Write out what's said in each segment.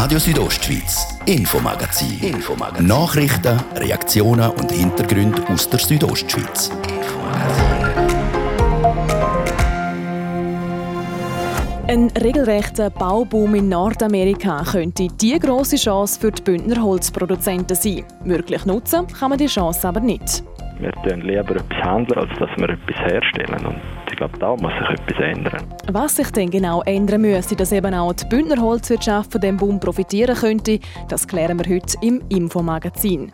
Radio Südostschweiz, Infomagazin. Infomagazin. Nachrichten, Reaktionen und Hintergründe aus der Südostschweiz. Ein regelrechter Bauboom in Nordamerika könnte die große Chance für die Bündner Holzproduzenten sein. Wirklich nutzen kann man die Chance aber nicht. Wir tun lieber etwas handeln, als dass wir etwas herstellen. Und glaube, da muss sich etwas ändern. Was sich denn genau ändern müsste, dass eben auch die Bündner Holzwirtschaft von diesem Boom profitieren könnte, das klären wir heute im Infomagazin.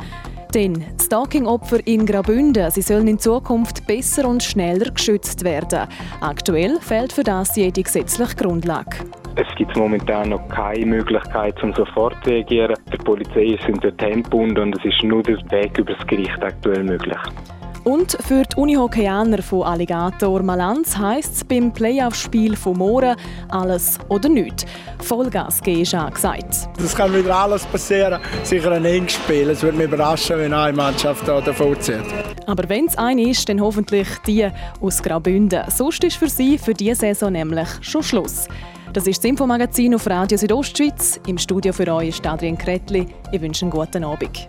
Denn Stalking-Opfer in Graubünden sie sollen in Zukunft besser und schneller geschützt werden. Aktuell fehlt für das jede gesetzliche Grundlage. Es gibt momentan noch keine Möglichkeit, um sofort zu reagieren. Die Polizei sind dort gebunden und es ist nur der Weg über das Gericht aktuell möglich. Und für die Unihockeyaner von Alligator Malanz heisst es beim Playoff-Spiel von Mohren alles oder nichts. Vollgas geben ist angesagt. Es kann wieder alles passieren. Sicher ein enges Spiel. Es würde mich überraschen, wenn eine Mannschaft da davon zieht. Aber wenn es eine ist, dann hoffentlich die aus Graubünden. Sonst ist für sie für diese Saison nämlich schon Schluss. Das ist das Infomagazin auf Radio Südostschweiz. Im Studio für euch ist Adrian Kretli. Ich wünsche einen guten Abend.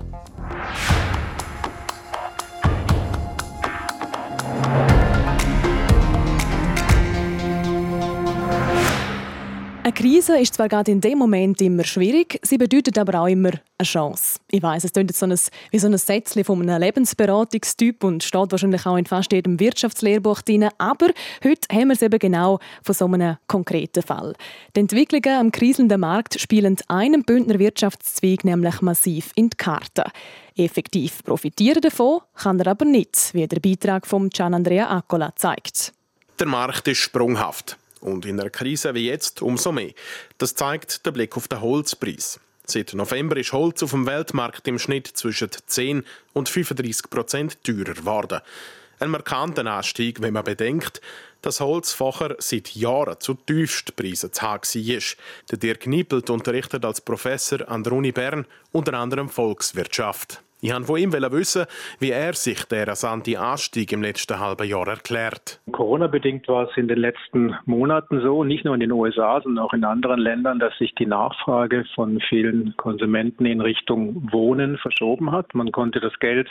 Krise ist zwar gerade in dem Moment immer schwierig, sie bedeutet aber auch immer eine Chance. Ich weiß, es klingt so ein, wie so ein Sätzchen von einem Lebensberatungstyp und steht wahrscheinlich auch in fast jedem Wirtschaftslehrbuch drin. Aber heute haben wir es eben genau von so einem konkreten Fall. Die Entwicklungen am kriselnden Markt spielen einem Bündner Wirtschaftszweig nämlich massiv in die Karten. Effektiv profitieren davon kann er aber nicht, wie der Beitrag von Gian Andrea Accola zeigt. Der Markt ist sprunghaft. Und in einer Krise wie jetzt umso mehr. Das zeigt der Blick auf den Holzpreis. Seit November ist Holz auf dem Weltmarkt im Schnitt zwischen 10 und 35 Prozent teurer geworden. Ein markanter Anstieg, wenn man bedenkt, dass Holz vorher seit Jahren zu Tiefstpreisen zu haben war. Der Dirk Niepelt unterrichtet als Professor an der Uni Bern unter anderem Volkswirtschaft. Ich wollte von ihm wissen, wie er sich der rasante Anstieg im letzten halben Jahr erklärt. Corona-bedingt war es in den letzten Monaten so, nicht nur in den USA, sondern auch in anderen Ländern, dass sich die Nachfrage von vielen Konsumenten in Richtung Wohnen verschoben hat. Man konnte das Geld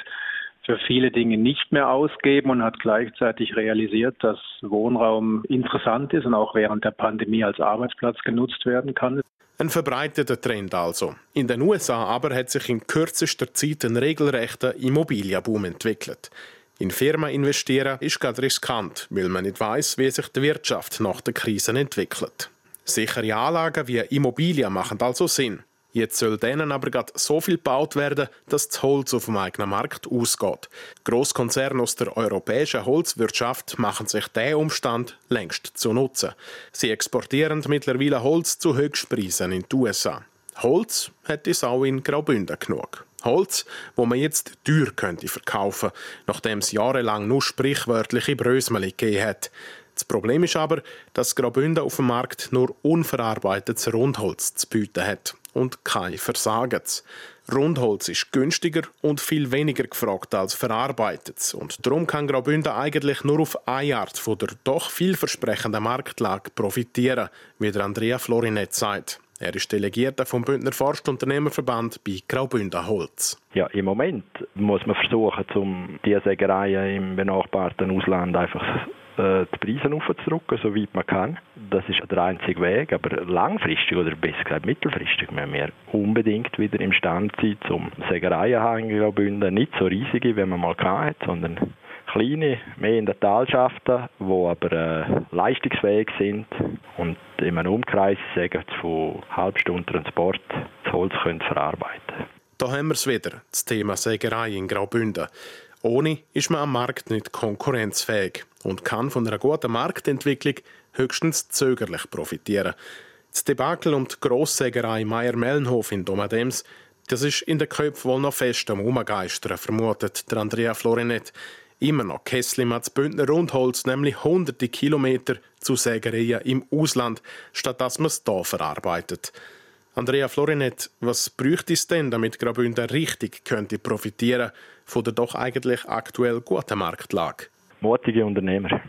für viele Dinge nicht mehr ausgeben und hat gleichzeitig realisiert, dass Wohnraum interessant ist und auch während der Pandemie als Arbeitsplatz genutzt werden kann. Ein verbreiteter Trend also. In den USA aber hat sich in kürzester Zeit ein regelrechter Immobilienboom entwickelt. In Firmen investieren ist gerade riskant, weil man nicht weiß, wie sich die Wirtschaft nach der Krise entwickelt. Sichere Anlagen wie Immobilien machen also Sinn. Jetzt soll denen aber gerade so viel gebaut werden, dass das Holz auf dem eigenen Markt ausgeht. Großkonzerne aus der europäischen Holzwirtschaft machen sich diesen Umstand längst zu nutzen. Sie exportieren mittlerweile Holz zu Höchstpreisen in die USA. Holz hat es auch in Graubünden genug. Holz, wo man jetzt teuer könnte verkaufen, nachdem es jahrelang nur sprichwörtliche Brösmeli gegeben hat. Das Problem ist aber, dass Graubünden auf dem Markt nur unverarbeitetes Rundholz zu bieten hat und kein Versagens. Rundholz ist günstiger und viel weniger gefragt als verarbeitetes und darum kann Graubünden eigentlich nur auf eine Art von der doch vielversprechenden Marktlage profitieren, wie der Andrea Florinet sagt. Er ist Delegierter vom Bündner Forstunternehmerverband bei Graubünden Holz. Ja, im Moment muss man versuchen, um die Sägereien im benachbarten Ausland einfach äh, die Preise aufzudrücken, soweit man kann. Das ist der einzige Weg, aber langfristig oder besser gesagt mittelfristig müssen wir unbedingt wieder imstande sein, zum Sägereien in Graubünden nicht so riesige, wie man mal hat, sondern kleine, mehr in den Talschaften, die aber äh, leistungsfähig sind und in einem Umkreis sagen, von Halbstunden Transport das Holz können verarbeiten Da haben wir es wieder, das Thema Sägerei in Graubünden. Ohne ist man am Markt nicht konkurrenzfähig und kann von einer guten Marktentwicklung höchstens zögerlich profitieren. Das Debakel um die Grosssägerei Meier-Mellenhof in Domadems, das ist in den Köpfen wohl noch fest am Umgeistern, vermutet der Andrea Florinet. Immer noch Kessel das Bündner Rundholz, nämlich hunderte Kilometer zu Sägereien im Ausland, statt dass man es hier verarbeitet. Andrea Florinet, was bräuchte es denn, damit Graubünden richtig könnte profitieren von der doch eigentlich aktuell guten Marktlage? Mutige Unternehmer.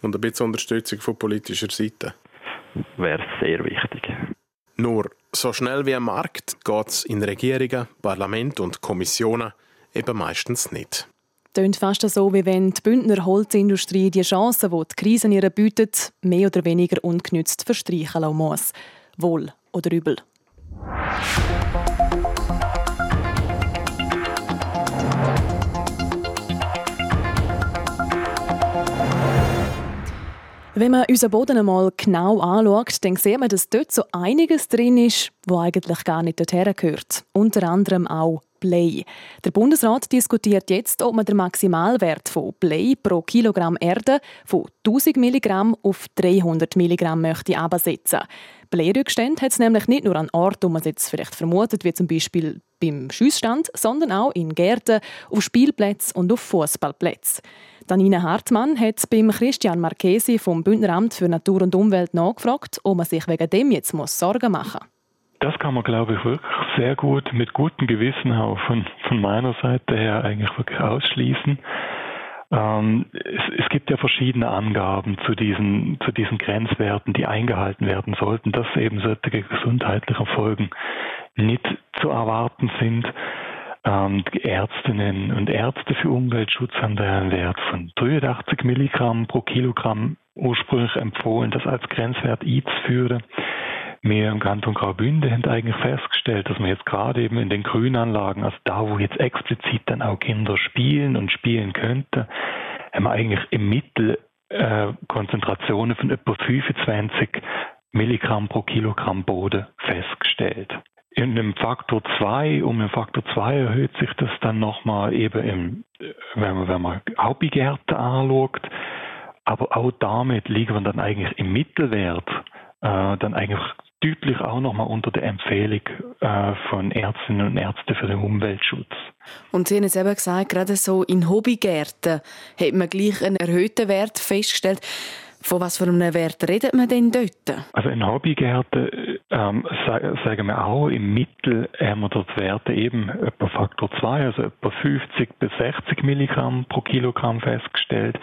Und ein bisschen Unterstützung von politischer Seite? Wäre sehr wichtig. Nur, So schnell wie am Markt geht es in Regierungen, Parlament und Kommissionen eben meistens nicht. Tönt fast so, wie wenn die Bündner Holzindustrie die Chancen, die die Krise ihr bietet, mehr oder weniger ungenützt verstreichen lassen muss. Wohl oder übel. Wenn man unseren Boden einmal genau anschaut, dann sieht man, dass dort so einiges drin ist, wo eigentlich gar nicht dorthin gehört. Unter anderem auch Blei. Der Bundesrat diskutiert jetzt, ob man den Maximalwert von Blei pro Kilogramm Erde von 1000 Milligramm auf 300 Milligramm möchte absetzen. Bleirückstände hat es nämlich nicht nur an Orten, wo man es jetzt vielleicht vermutet, wie zum Beispiel beim Schussstand, sondern auch in Gärten, auf Spielplätzen und auf Fußballplätzen. Danina Hartmann hat beim Christian Marchesi vom Bündneramt für Natur und Umwelt nachgefragt, ob man sich wegen dem jetzt Sorgen machen muss. Das kann man, glaube ich, wirklich sehr gut mit gutem Gewissen auch von, von meiner Seite her eigentlich wirklich ausschließen. Ähm, es, es, gibt ja verschiedene Angaben zu diesen, zu diesen Grenzwerten, die eingehalten werden sollten, dass eben solche gesundheitliche Folgen nicht zu erwarten sind. Ähm, die Ärztinnen und Ärzte für Umweltschutz haben da einen Wert von 83 Milligramm pro Kilogramm ursprünglich empfohlen, das als Grenzwert einzuführen. Wir im Kanton Graubünden haben eigentlich festgestellt, dass man jetzt gerade eben in den Grünanlagen, also da, wo jetzt explizit dann auch Kinder spielen und spielen könnten, haben wir eigentlich im Mittel äh, Konzentrationen von etwa 25 Milligramm pro Kilogramm Boden festgestellt. In einem Faktor 2, um einen Faktor 2 erhöht sich das dann nochmal eben im, wenn man, wenn man Hauptgärten anschaut. Aber auch damit liegen wir dann eigentlich im Mittelwert, äh, dann eigentlich deutlich auch nochmal unter der Empfehlung äh, von Ärztinnen und Ärzten für den Umweltschutz. Und Sie haben jetzt eben gesagt, gerade so in Hobbygärten hat man gleich einen erhöhten Wert festgestellt. Von was für einem Wert redet man denn dort? Also in Hobbygärten ähm, sagen wir auch, im Mittel haben wir dort Werte eben etwa Faktor 2, also etwa 50 bis 60 Milligramm pro Kilogramm festgestellt.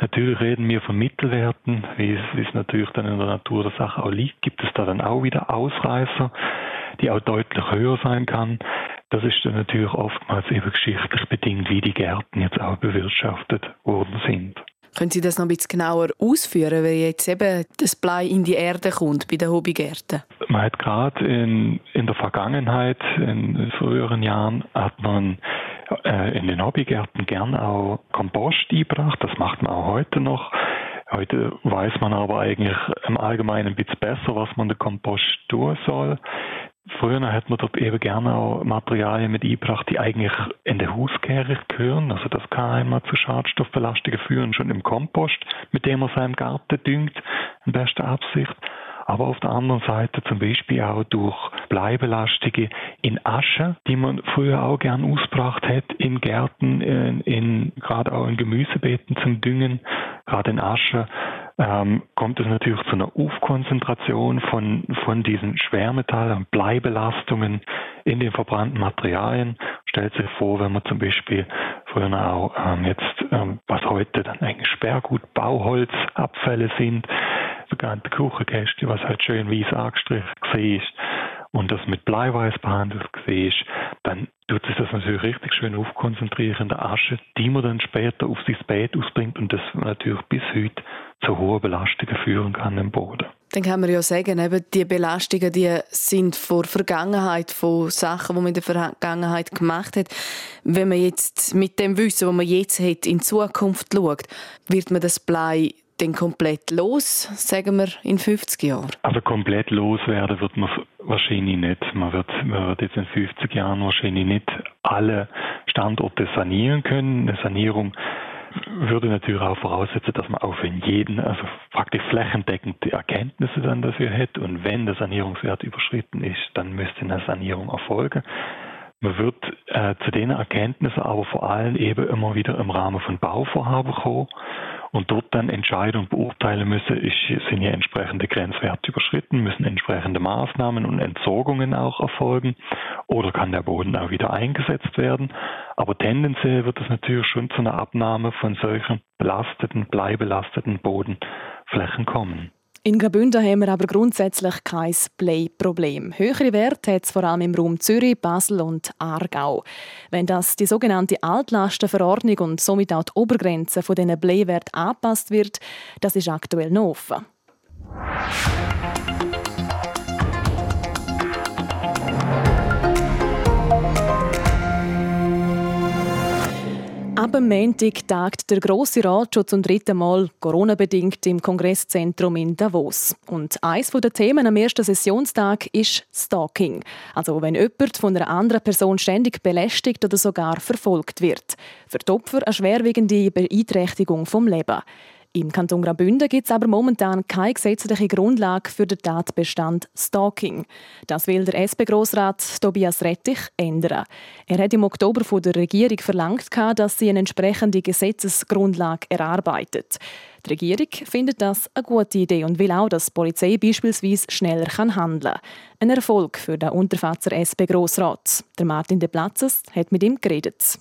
Natürlich reden wir von Mittelwerten, wie es, wie es natürlich dann in der Natur der Sache auch liegt, gibt es da dann auch wieder Ausreißer, die auch deutlich höher sein kann. Das ist dann natürlich oftmals eben geschichtlich bedingt, wie die Gärten jetzt auch bewirtschaftet worden sind. Können Sie das noch ein bisschen genauer ausführen, weil jetzt eben das Blei in die Erde kommt bei den Hobbygärten? Man hat gerade in, in der Vergangenheit, in früheren Jahren, hat man äh, in den Hobbygärten gern auch Kompost eingebracht. Das macht man auch heute noch. Heute weiß man aber eigentlich im Allgemeinen ein bisschen besser, was man den Kompost tun soll. Früher hat man dort eben gerne auch Materialien mit eingebracht, die eigentlich in der Hauskehre gehören. Also das kann einmal zu Schadstoffbelastungen führen, schon im Kompost, mit dem man seinen Garten düngt, in bester Absicht. Aber auf der anderen Seite zum Beispiel auch durch Bleibelastungen in Asche, die man früher auch gern ausgebracht hat in Gärten, in, in gerade auch in Gemüsebeeten zum Düngen, gerade in Asche ähm, kommt es natürlich zu einer Aufkonzentration von, von diesen Schwermetallen und Bleibelastungen in den verbrannten Materialien. Stellt sich vor, wenn man zum Beispiel früher auch ähm, jetzt, ähm, was heute dann eigentlich Sperrgut, Bauholzabfälle sind, sogenannte Kuchenkäste, was halt schön weiß angestrichen ist und das mit Bleiweiß behandelt ist, dann tut sich das natürlich richtig schön aufkonzentrieren in der Asche, die man dann später auf sein Bett ausbringt und das natürlich bis heute zu hohen Belastungen führen kann im Boden. Dann kann man ja sagen, eben die Belastungen, die sind vor Vergangenheit, von Sachen, die man in der Vergangenheit gemacht hat. Wenn man jetzt mit dem Wissen, das man jetzt hat, in Zukunft schaut, wird man das Blei dann komplett los, sagen wir, in 50 Jahren? Also komplett loswerden wird man wahrscheinlich nicht. Man wird, man wird jetzt in 50 Jahren wahrscheinlich nicht alle Standorte sanieren können. Eine Sanierung würde natürlich auch voraussetzen, dass man auch für jeden, also praktisch flächendeckend die Erkenntnisse dann dafür hätte. Und wenn der Sanierungswert überschritten ist, dann müsste eine Sanierung erfolgen. Man wird äh, zu den Erkenntnissen aber vor allem eben immer wieder im Rahmen von Bauvorhaben kommen und dort dann Entscheidungen beurteilen müssen, ist, sind hier entsprechende Grenzwerte überschritten, müssen entsprechende Maßnahmen und Entsorgungen auch erfolgen oder kann der Boden auch wieder eingesetzt werden. Aber tendenziell wird es natürlich schon zu einer Abnahme von solchen belasteten, bleibelasteten Bodenflächen kommen. In Graubünden haben wir aber grundsätzlich kein Play-Problem. Höhere Werte hat es vor allem im Raum Zürich, Basel und Aargau. Wenn das die sogenannte Altlastenverordnung und somit auch die Obergrenze von diesen Play-Werten angepasst wird, das ist aktuell noch offen. Ab dem Montag tagt der Grosse Rat schon zum dritten Mal Corona-bedingt im Kongresszentrum in Davos. Und eines der Themen am ersten Sessionstag ist Stalking. Also wenn jemand von einer anderen Person ständig belästigt oder sogar verfolgt wird. Für die Opfer eine schwerwiegende Beeinträchtigung vom Leben. Im Kanton Graubünden gibt es aber momentan keine gesetzliche Grundlage für den Tatbestand Stalking. Das will der SP-Grossrat Tobias Rettich ändern. Er hat im Oktober von der Regierung verlangt, dass sie eine entsprechende Gesetzesgrundlage erarbeitet. Die Regierung findet das eine gute Idee und will auch, dass die Polizei beispielsweise schneller handeln kann. Ein Erfolg für den Unterfatzer SP-Grossrat. Martin De Platzes hat mit ihm geredet.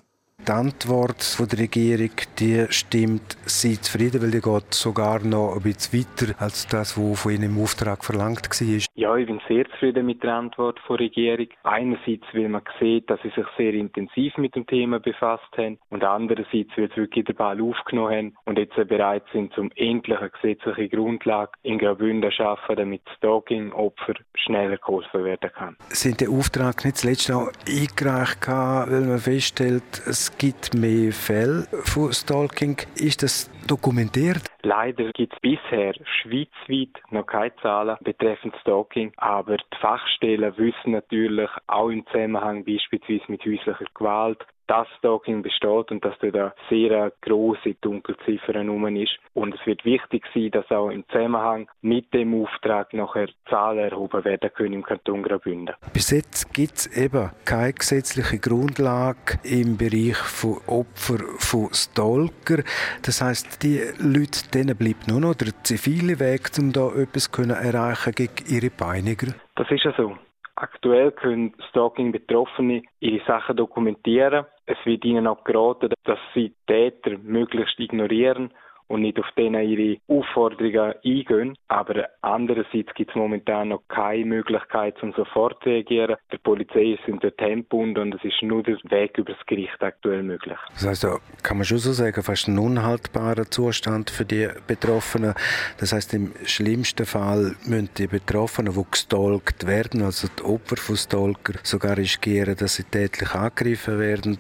Die Antwort der Regierung die stimmt sie zufrieden, weil die geht sogar noch ein bisschen weiter als das, was von ihnen im Auftrag verlangt war. Ja, ich bin sehr zufrieden mit der Antwort der Regierung. Einerseits, weil man sieht, dass sie sich sehr intensiv mit dem Thema befasst haben und andererseits, weil sie wirklich den Ball aufgenommen haben und jetzt bereit sind, zum endlich eine gesetzliche Grundlage in Graubünden zu schaffen, damit Stalking-Opfer schneller geholfen werden kann. Sind der Auftrag nicht zuletzt auch eingereicht, weil man feststellt, es gibt mehr Fälle von Stalking. Ist das dokumentiert? Leider gibt es bisher schweizweit noch keine Zahlen betreffend Stalking, aber die Fachstellen wissen natürlich auch im Zusammenhang beispielsweise mit häuslicher Gewalt, dass Stalking besteht und dass da eine sehr große Dunkelziffer herum ist. Und es wird wichtig sein, dass auch im Zusammenhang mit dem Auftrag nachher Zahlen erhoben werden können im Kanton Graubünden. Bis jetzt gibt es eben keine gesetzliche Grundlage im Bereich von Opfer von Stalker. Das heißt, die Leute, denen bleibt nur noch der zivile Weg, um da etwas zu erreichen gegen ihre Peiniger. Das ist ja so. Aktuell können Stalking-Betroffene ihre Sachen dokumentieren. Es wird ihnen auch geraten, dass sie Täter möglichst ignorieren und nicht auf denen ihre Aufforderungen eingehen. Aber andererseits gibt es momentan noch keine Möglichkeit, um sofort zu reagieren. Der Polizei sind dort gebunden und es ist nur der Weg über das Gericht aktuell möglich. Das heißt, kann man schon so sagen, fast ein unhaltbarer Zustand für die Betroffenen. Das heißt, im schlimmsten Fall müssen die Betroffenen, die gestalkt werden, also die Opfer von Stalker, sogar riskieren, dass sie tätlich angegriffen werden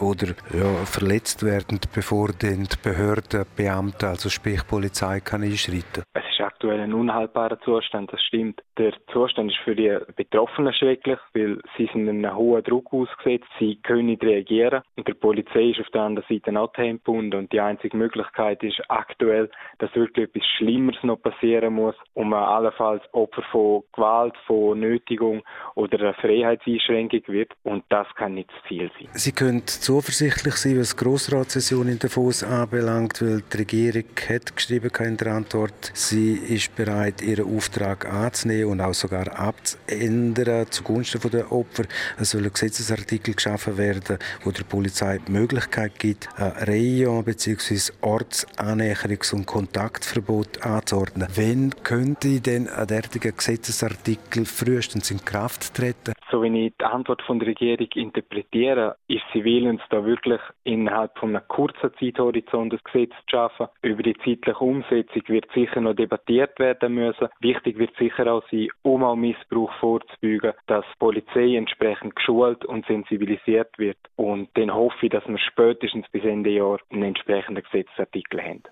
oder ja, verletzt werden, bevor die Behörden, Beamten Beamten, also sprich Polizei, kann einschreiten? Es aktuell ein unhaltbarer Zustand, das stimmt. Der Zustand ist für die Betroffenen schrecklich, weil sie sind einem hohen Druck ausgesetzt, sie können nicht reagieren und der Polizei ist auf der anderen Seite auch gebunden und die einzige Möglichkeit ist aktuell, dass wirklich etwas Schlimmeres noch passieren muss, um allenfalls Opfer von Gewalt, von Nötigung oder einer Freiheitseinschränkung wird und das kann nicht das Ziel sein. Sie können zuversichtlich sein, was die Grossratssession in Davos anbelangt, weil die Regierung Regierung hat geschrieben in der Antwort, sie ist bereit, ihren Auftrag anzunehmen und auch sogar abzuändern zugunsten der Opfer. Es soll ein Gesetzesartikel geschaffen werden, wo der Polizei die Möglichkeit gibt, ein Rayon bzw. Ortsannäherungs- und Kontaktverbot anzuordnen. Wann könnte denn ein derartiger Gesetzesartikel frühestens in Kraft treten? So wie ich die Antwort von der Regierung interpretiere, ist sie willens, da wirklich innerhalb von einem kurzen Zeithorizont das Gesetz zu schaffen. Über die zeitliche Umsetzung wird sicher noch debattiert werden müssen. Wichtig wird sicher auch sein, um auch Missbrauch vorzubeugen, dass die Polizei entsprechend geschult und sensibilisiert wird. Und dann hoffe ich, dass wir spätestens bis Ende Jahr einen entsprechenden Gesetzesartikel haben.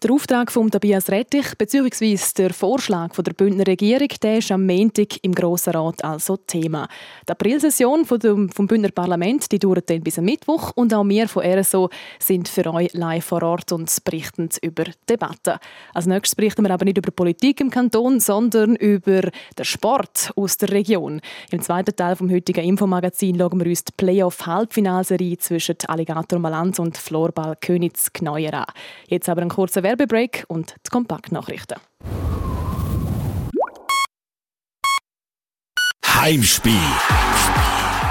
Der Auftrag von Tobias Rettich bzw. der Vorschlag von der Bündner Regierung der ist am Montag im Grossen Rat also Thema. Die Aprilsession vom Bündner Parlament die dauert dann bis am Mittwoch und auch wir von RSO sind für euch live vor Ort und berichten über Debatten. Als nächstes berichten wir aber nicht über Politik im Kanton, sondern über den Sport aus der Region. Im zweiten Teil vom heutigen Infomagazin schauen wir uns die Playoff-Halbfinalserie zwischen Alligator Malanz und Florball Königs an. Jetzt aber ein kurzer Werbebreak und die Kompaktnachrichten. Heimspiel.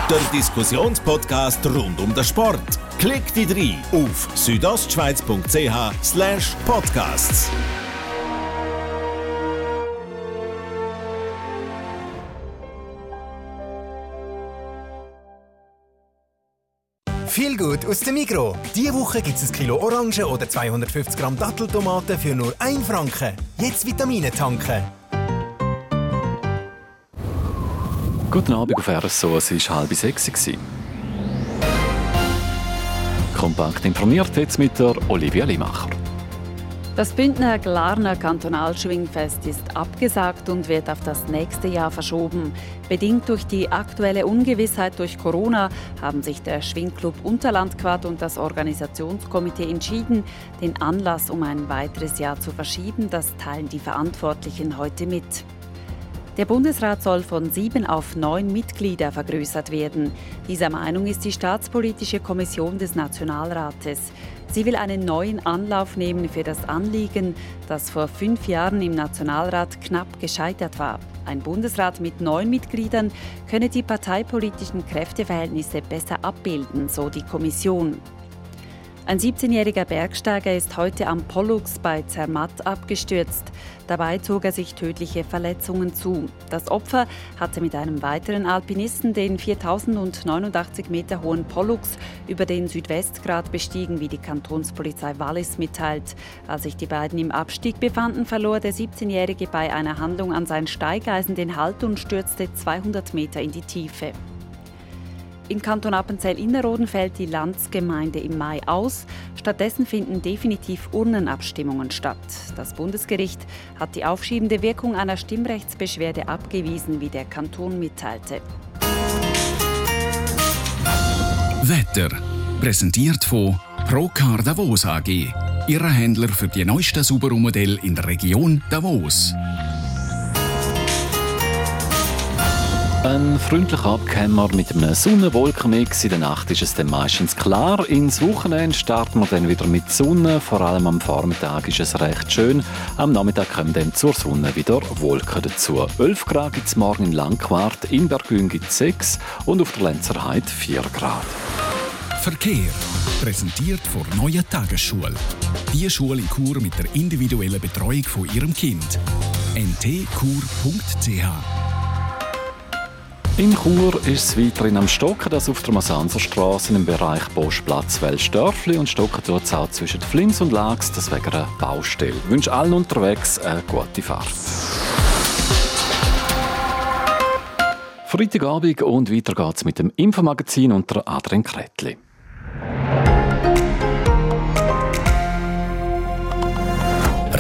Der Diskussionspodcast rund um den Sport. Klickt die rein auf südostschweiz.ch/podcasts. Viel gut aus dem Mikro. Diese Woche gibt es ein Kilo Orangen oder 250 Gramm Datteltomaten für nur 1 Franken. Jetzt Vitamine tanken. Guten Abend auf RSO, es war halb sechs. Kompakt informiert jetzt mit der Olivia Limacher. Das Bündner Glarner Kantonalschwingfest ist abgesagt und wird auf das nächste Jahr verschoben. Bedingt durch die aktuelle Ungewissheit durch Corona haben sich der Schwingclub Unterlandquad und das Organisationskomitee entschieden, den Anlass um ein weiteres Jahr zu verschieben. Das teilen die Verantwortlichen heute mit. Der Bundesrat soll von sieben auf neun Mitglieder vergrößert werden. Dieser Meinung ist die Staatspolitische Kommission des Nationalrates. Sie will einen neuen Anlauf nehmen für das Anliegen, das vor fünf Jahren im Nationalrat knapp gescheitert war. Ein Bundesrat mit neun Mitgliedern könne die parteipolitischen Kräfteverhältnisse besser abbilden, so die Kommission. Ein 17-jähriger Bergsteiger ist heute am Pollux bei Zermatt abgestürzt. Dabei zog er sich tödliche Verletzungen zu. Das Opfer hatte mit einem weiteren Alpinisten den 4089 Meter hohen Pollux über den Südwestgrat bestiegen, wie die Kantonspolizei Wallis mitteilt. Als sich die beiden im Abstieg befanden, verlor der 17-Jährige bei einer Handlung an sein Steigeisen den Halt und stürzte 200 Meter in die Tiefe. Im Kanton Appenzell-Innerrhoden fällt die Landsgemeinde im Mai aus. Stattdessen finden definitiv Urnenabstimmungen statt. Das Bundesgericht hat die aufschiebende Wirkung einer Stimmrechtsbeschwerde abgewiesen, wie der Kanton mitteilte. Wetter. Präsentiert von Procar Davos AG. Ihrer Händler für die neuesten Subaru-Modelle in der Region Davos. Ein freundlicher Abkämmer mit einem Sonnenwolkenmix. In der Nacht ist es dann meistens klar. Ins Wochenende starten wir dann wieder mit Sonne. Vor allem am Vormittag ist es recht schön. Am Nachmittag kommen dann zur Sonne wieder Wolken dazu. 11 Grad gibt es morgen in Langquart, in Bergün gibt es 6 und auf der Lenzerheide 4 Grad. Verkehr. Präsentiert vor Neue Tagesschule. Die Schule in Chur mit der individuellen Betreuung von Ihrem Kind. ntkur.ch in Chur ist es weiterhin am Stocken, das auf der Masanserstraße im Bereich Boschplatz Welsdörfli und Stocken tut es auch zwischen Flins und Lax, das wegen einer Baustelle. Ich wünsche allen unterwegs eine gute Fahrt. Freitagabend und weiter geht's mit dem Infomagazin unter Adrian Kretli.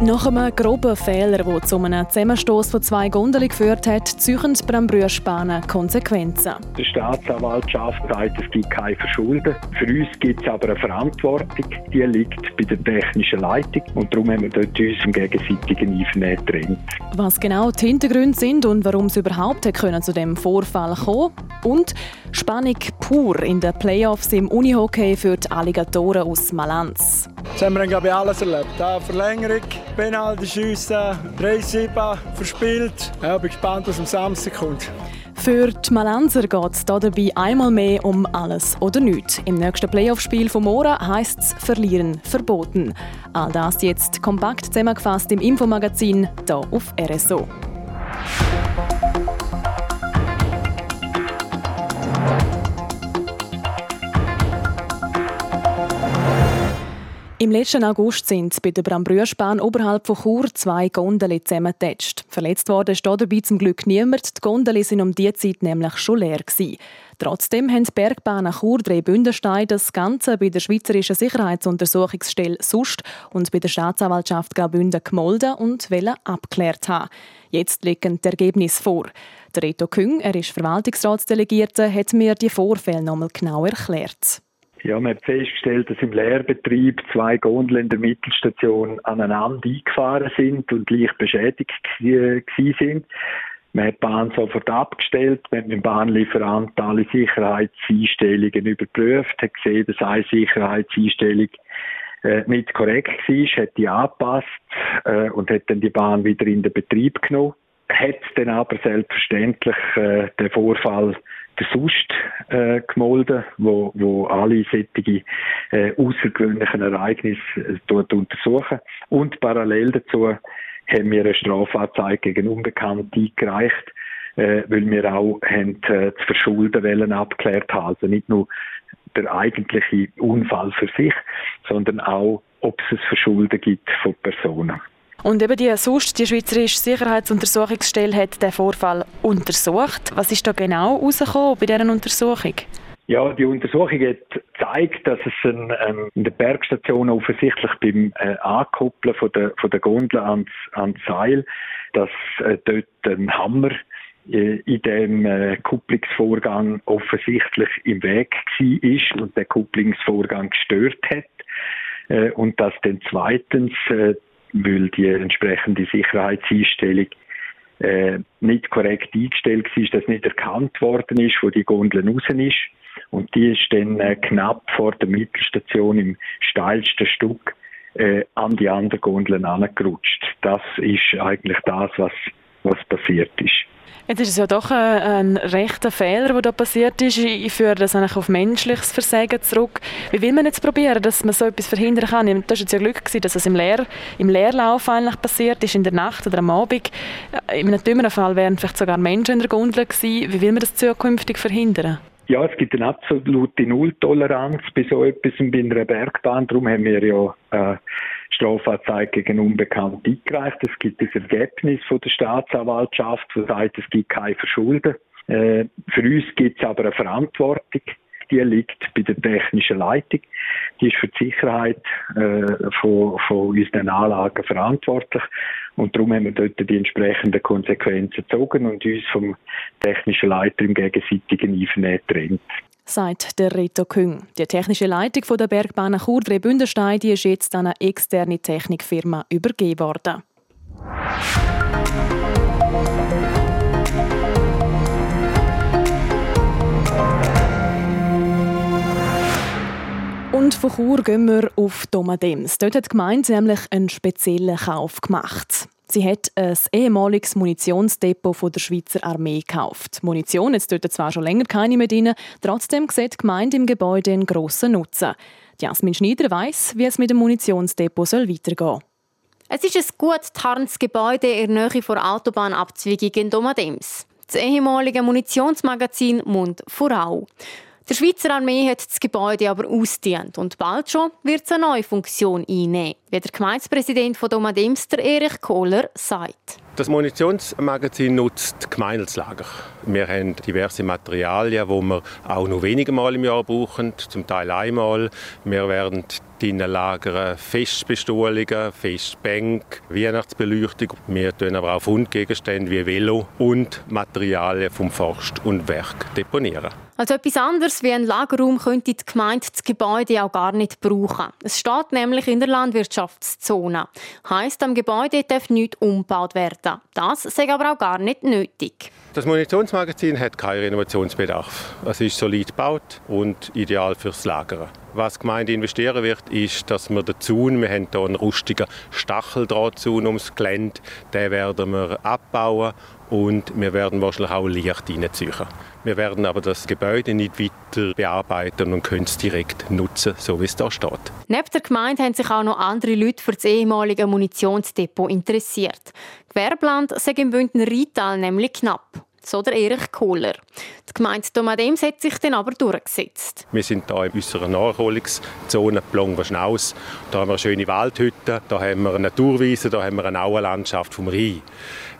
Nach einem groben Fehler, der zu einem Zusammenstoß von zwei Gondeln geführt hat, züchen die Brambrüerspanen Konsequenzen. Die Staatsanwaltschaft sagt, es gibt keine Verschulden. Für uns gibt es aber eine Verantwortung, die liegt bei der technischen Leitung und darum haben wir dort uns im gegenseitigen Einvernehmen getrennt. Was genau die Hintergründe sind und warum es überhaupt können zu dem Vorfall kommen und Spannung pur in den Playoffs im Unihockey für die Alligatoren aus Malanz. Jetzt haben wir, glaube ich, alles erlebt. Verlängerung, Penalty schiessen, 3-7 verspielt. Ja, bin gespannt, was am Samstag kommt. Für die Malanzer geht es dabei einmal mehr um alles oder nichts. Im nächsten Playoff-Spiel von Mora heisst es Verlieren verboten. All das jetzt kompakt zusammengefasst im Infomagazin hier auf RSO. Im letzten August sind bei der Brambrüersbahn oberhalb von Chur zwei Gondeln zusammengetatscht. Verletzt worden ist dabei zum Glück niemand. Die Gondeln sind um diese Zeit nämlich schon leer. Gewesen. Trotzdem haben die Bergbahnen Chur drei Bündenstein das Ganze bei der Schweizerischen Sicherheitsuntersuchungsstelle SUST und bei der Staatsanwaltschaft Graubünden gemolden und wollen abgeklärt haben. Jetzt liegen die Ergebnisse vor. Der Reto Küng, er ist Verwaltungsratsdelegierter, hat mir die Vorfälle noch einmal genau erklärt. Ja, man hat festgestellt, dass im Lehrbetrieb zwei Gondeln in der Mittelstation aneinander eingefahren sind und leicht beschädigt gewesen sind. Man hat die Bahn sofort abgestellt, man hat mit dem Bahnlieferant alle Sicherheitseinstellungen überprüft, hat gesehen, dass eine Sicherheitseinstellung äh, nicht korrekt war, hat die angepasst äh, und hat dann die Bahn wieder in den Betrieb genommen. hat dann aber selbstverständlich äh, den Vorfall der Sust äh, gemolden, wo, wo alle solche äh, außergewöhnlichen Ereignisse äh, dort untersuchen. Und parallel dazu haben wir eine Strafanzeige gegen Unbekannte eingereicht, äh, weil wir auch haben, äh, das Verschulden wollen abklärt haben. Also nicht nur der eigentliche Unfall für sich, sondern auch, ob es ein Verschulden gibt von Personen. Und eben die SUST, die Schweizerische Sicherheitsuntersuchungsstelle, hat den Vorfall untersucht. Was ist da genau herausgekommen bei dieser Untersuchung? Ja, die Untersuchung hat gezeigt, dass es ein, ähm, in der Bergstation offensichtlich beim äh, Ankoppeln von der, von der Gondel ans, ans Seil, dass äh, dort ein Hammer äh, in dem äh, Kupplungsvorgang offensichtlich im Weg war und der Kupplungsvorgang gestört hat. Äh, und dass dann zweitens äh, weil die entsprechende Sicherheitseinstellung äh, nicht korrekt eingestellt war, dass nicht erkannt worden ist, wo die Gondel raus ist. Und die ist dann äh, knapp vor der Mittelstation im steilsten Stück äh, an die anderen Gondeln angerutscht. Das ist eigentlich das, was, was passiert ist. Jetzt ist es ja doch ein, ein rechter Fehler, der da passiert ist. Ich führe das eigentlich auf menschliches Versagen zurück. Wie will man jetzt probieren, dass man so etwas verhindern kann? Das war jetzt ja Glück, gewesen, dass es im, Lehr im Leerlauf eigentlich passiert ist, in der Nacht oder am Abend. In einem dümmeren Fall wären vielleicht sogar Menschen in der Gondel gewesen. Wie will man das zukünftig verhindern? Ja, es gibt eine absolute Nulltoleranz bei so etwas bei einer Bergbahn. Darum haben wir ja äh, Strafanzeige gegen Unbekannt eingereicht. Es gibt das Ergebnis von der Staatsanwaltschaft, das sagt, es gibt kein Verschulden. Äh, für uns gibt es aber eine Verantwortung. Die liegt bei der technischen Leitung. Die ist für die Sicherheit äh, von, von unseren Anlagen verantwortlich. Und darum haben wir dort die entsprechenden Konsequenzen gezogen und uns vom technischen Leiter im gegenseitigen Einvernehmen getrennt sagt der Reto Küng. Die technische Leitung der Bergbahn Churdre Bündenstein ist jetzt an eine externe Technikfirma übergeben worden. Und von Chur gehen wir auf Domadems. Dort hat die Gemeinde nämlich einen speziellen Kauf gemacht. Sie hat ein ehemaliges Munitionsdepot der Schweizer Armee gekauft. Munition jetzt dort zwar schon länger keine mehr drin, trotzdem sieht die Gemeinde im Gebäude einen grossen Nutzen. Jasmin Schneider weiss, wie es mit dem Munitionsdepot weitergehen soll. Es ist ein gut tarntes Gebäude in der Nähe der Autobahnabzweigung in Domadems. Das ehemalige Munitionsmagazin Mund Vorau. Die Schweizer Armee hat das Gebäude aber ausdient und bald schon wird es eine neue Funktion einnehmen, wie der Gemeindepräsident von Domademster Erich Kohler sagt. Das Munitionsmagazin nutzt Gemeindelslager. Wir haben diverse Materialien, die wir auch nur wenige Mal im Jahr brauchen, zum Teil einmal. Wir werden drinnen lagern Festbestuhlungen, Festbänke, Weihnachtsbeleuchtung. Wir tun aber auch Fundgegenstände wie Velo und Materialien vom Forst und Werk deponieren. Also etwas anderes wie ein Lagerraum könnte die Gemeinde das Gebäude auch gar nicht brauchen. Es steht nämlich in der Landwirtschaftszone. Heißt, am Gebäude darf nichts umgebaut werden. Das ist aber auch gar nicht nötig. Das Munitionsmagazin hat keinen Renovationsbedarf. Es ist solid gebaut und ideal fürs Lagern. Was die Gemeinde investieren wird, ist, dass wir den Zaun, wir haben hier einen rustigen Stacheldrahtzaun ums Gelände, den werden wir abbauen und wir werden wahrscheinlich auch Licht reinziehen. Wir werden aber das Gebäude nicht weiter bearbeiten und können es direkt nutzen, so wie es da steht. Neben der Gemeinde haben sich auch noch andere Leute für das ehemalige Munitionsdepot interessiert. Gewerbeland sei im Bündner Rheintal nämlich knapp so der Erich Kohler. Die Gemeinde Domadems hat sich dann aber durchgesetzt. Wir sind hier in unserer Naherholungszone Plongwa-Schnaus. Da haben wir eine schöne Waldhütte, da haben wir eine Naturwiese, da haben wir eine Auenlandschaft vom Rhein.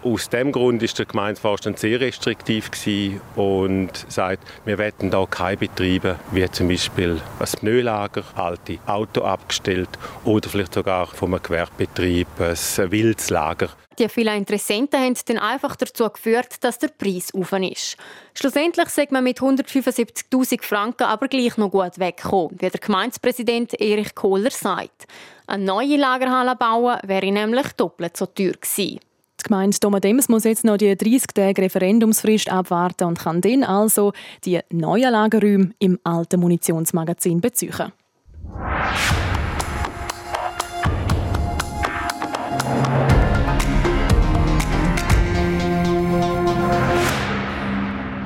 Aus dem Grund ist der Gemeindevorstand sehr restriktiv und sagt, wir wollen hier keine Betriebe, wie zum Beispiel ein Pneulager, alte Auto abgestellt oder vielleicht sogar vom Gewerbebetrieb ein Wildslager. Die vielen Interessenten haben dann einfach dazu geführt, dass der Preis auf ist. Schlussendlich sagt man mit 175.000 Franken aber gleich noch gut weggekommen, wie der Gemeindepräsident Erich Kohler sagt. Eine neue Lagerhalle bauen wäre nämlich doppelt so teuer gewesen. Die Gemeinde Domadems muss jetzt noch die 30 Tage Referendumsfrist abwarten und kann dann also die neuen Lagerräume im alten Munitionsmagazin beziehen.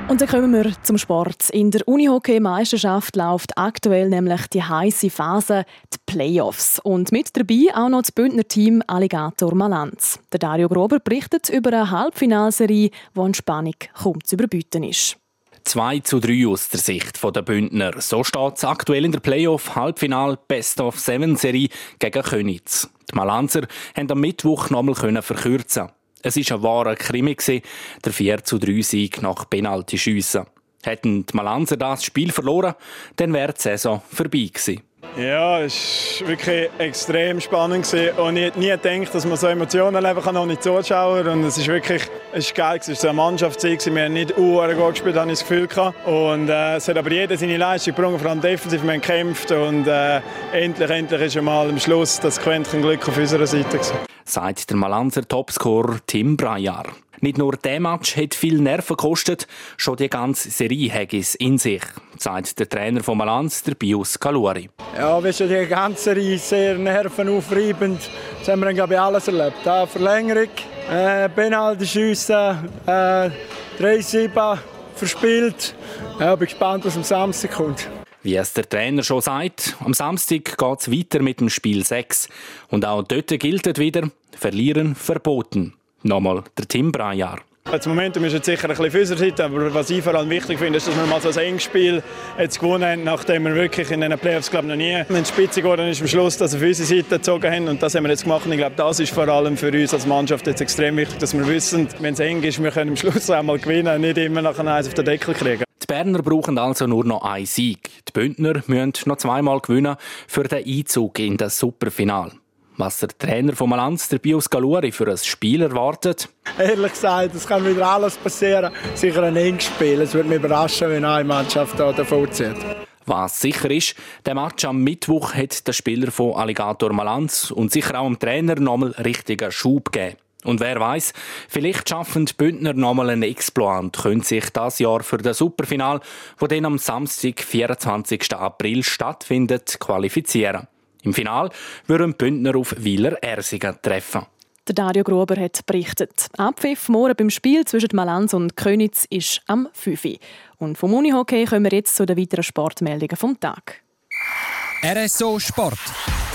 Und dann kommen wir zum Sport. In der Unihockey-Meisterschaft läuft aktuell nämlich die heiße Phase, die Playoffs. Und mit dabei auch noch das Bündner Team Alligator Malanz. Der Dario Grober berichtet über eine Halbfinalserie, die an Spannung kaum zu überbieten ist. 2 zu 3 aus der Sicht der Bündner. So steht es aktuell in der Playoff-Halbfinal Best of Seven Serie gegen Könitz. Die Malanzer haben am Mittwoch nochmal verkürzen es war ein wahrer Krimi, der 4 zu 3 Sieg nach Penalty-Schiessen. Hätten die Malanzer das Spiel verloren, dann wäre die Saison vorbei gewesen. Ja, es war wirklich extrem spannend und ich hätte nie gedacht, dass man so Emotionen erleben kann, ohne Zuschauer. Und es ist wirklich es ist geil, es war so eine Mannschaftszeit, wir haben nicht uhr gut gespielt, habe ich das Gefühl. Und äh, es hat aber jeder seine Leistung gebracht, vor allem defensiv, wir haben gekämpft und äh, endlich, endlich ist mal am Schluss das Quäntchen Glück auf unserer Seite gewesen. Sagt der Malanzer Topscorer Tim Breyer. Nicht nur der Match hat viel Nerven gekostet, schon die ganze Serie hat es in sich, sagt der Trainer von Malanz, der Bius Kaluri. Ja, wir sind die ganze Serie sehr nervenaufreibend. Das haben wir, glaube ich, alles erlebt. Eine Verlängerung, äh, Penalty-Schüsse, äh, 3-7 verspielt. Ja, bin gespannt, was am Samstag kommt. Wie es der Trainer schon sagt, am Samstag geht es weiter mit dem Spiel 6. Und auch dort gilt wieder, verlieren verboten. Nochmal der Tim Breyer. Das Momentum ist jetzt sicher ein bisschen für unsere Seite, aber was ich vor allem wichtig finde, ist, dass wir mal so ein enges Spiel jetzt gewonnen haben, nachdem wir wirklich in den Playoffs glaube noch nie in die Spitze geworden ist am Schluss, dass wir für unsere Seite gezogen haben und das haben wir jetzt gemacht und ich glaube, das ist vor allem für uns als Mannschaft jetzt extrem wichtig, dass wir wissen, wenn es eng ist, wir können am Schluss auch mal gewinnen und nicht immer nach einem Eis auf den Deckel kriegen. Die Berner brauchen also nur noch einen Sieg. Die Bündner müssen noch zweimal gewinnen für den Einzug in das Superfinal. Was der Trainer von Malanz, der Bios Galuri, für ein Spiel erwartet? Ehrlich gesagt, es kann wieder alles passieren. Sicher ein enges Spiel. Es würde mich überraschen, wenn eine Mannschaft da davon zieht. Was sicher ist, der Match am Mittwoch hat der Spieler von Alligator Malanz und sicher auch dem Trainer nochmal richtigen Schub gegeben. Und wer weiß, vielleicht schaffen die Bündner nochmal einen Exploit und können sich das Jahr für das Superfinal, wo dann am Samstag, 24. April stattfindet, qualifizieren. Im Final würden Bündner auf Wieler Ersingen treffen. Der Dario Gruber hat berichtet. Abpfiff morgen beim Spiel zwischen Malanz und Könitz ist am 5. Und vom Unihockey kommen wir jetzt zu den weiteren Sportmeldungen vom Tag. RSO Sport.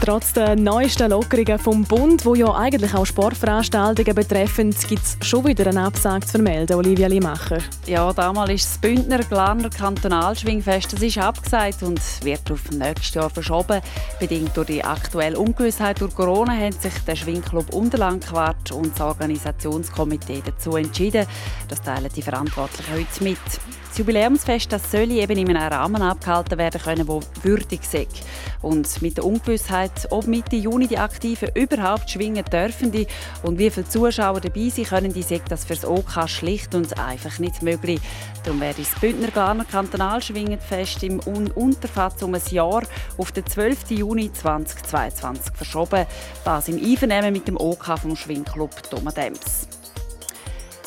Trotz der neuesten Lockerungen vom Bund, wo ja eigentlich auch Sportveranstaltungen betreffen, gibt es schon wieder einen Absage zu vermelden, Olivia Limacher. Ja, damals ist das Bündner Glarner Kantonalschwingfest das ist abgesagt und wird auf nächstes Jahr verschoben. Bedingt durch die aktuelle Ungewissheit durch Corona haben sich der Schwingclub Unterlandquart und das Organisationskomitee dazu entschieden. Das teilen die Verantwortlichen heute mit. Das Jubiläumsfest das soll eben in einem Rahmen abgehalten werden können, wo würdig ist. Und mit der Ungewissheit, ob Mitte Juni die Aktiven überhaupt schwingen dürfen und wie viele Zuschauer dabei sein können, die sagt das für das OK schlicht und einfach nicht möglich. Darum werde das Bündner Garner Kantonalschwingenfest im Un Unterfatz um ein Jahr auf den 12. Juni 2022 verschoben. Das im Einvernehmen mit dem OK vom Schwingclub Domadems.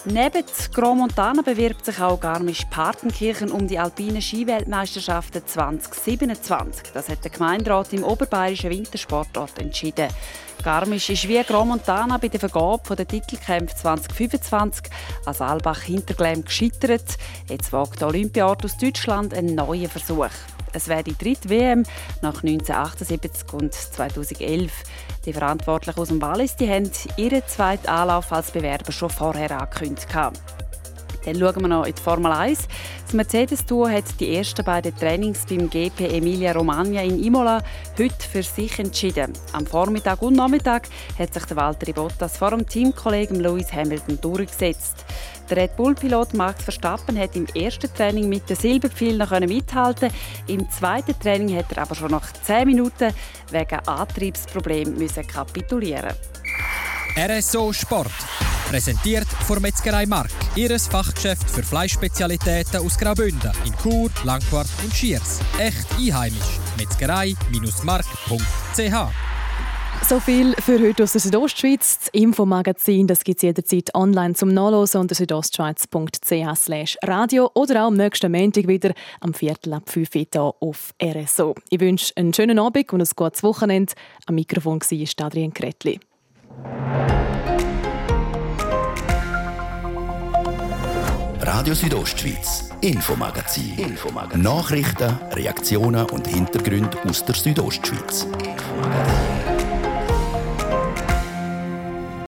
Neben Grand Montana bewirbt sich auch Garmisch-Partenkirchen um die alpine Skiweltmeisterschaften 2027. Das hat der Gemeinderat im oberbayerischen Wintersportort entschieden. Garmisch ist wie Grand Montana bei der Vergabe der Titelkämpfe 2025 als Albach Hinterglemm gescheitert. Jetzt wagt der Olympiaort aus Deutschland einen neuen Versuch. Es wäre die dritte WM nach 1978 und 2011. Die Verantwortlichen aus dem Wallis die haben ihren zweiten Anlauf als Bewerber schon vorher angekündigt. Dann schauen wir noch in die Formel 1. Das Mercedes-Tour hat die ersten beiden Trainings beim GP Emilia Romagna in Imola heute für sich entschieden. Am Vormittag und Nachmittag hat sich der Walter Bottas vor dem Teamkollegen Lewis Hamilton durchgesetzt. Der Red Bull-Pilot Max Verstappen hat im ersten Training mit den Silberpfeilen mithalten. Im zweiten Training hat er aber schon nach 10 Minuten wegen Antriebsproblemen kapitulieren. RSO Sport. Präsentiert von Metzgerei Mark. Ihres Fachgeschäft für Fleischspezialitäten aus Graubünden in Chur, Langquart und Schiers. Echt einheimisch. Metzgerei-mark.ch So viel für heute aus der Südostschweiz. Das Infomagazin gibt es jederzeit online zum Nachlesen unter südostschweiz.ch radio oder auch am nächsten Montag wieder am Viertel ab 5 Uhr auf RSO. Ich wünsche einen schönen Abend und ein gutes Wochenende. Am Mikrofon war Adrian Kretli. Radio Südostschweiz, Infomagazin. Infomagazin. Nachrichten, Reaktionen und Hintergründe aus der Südostschweiz. Infomagazin.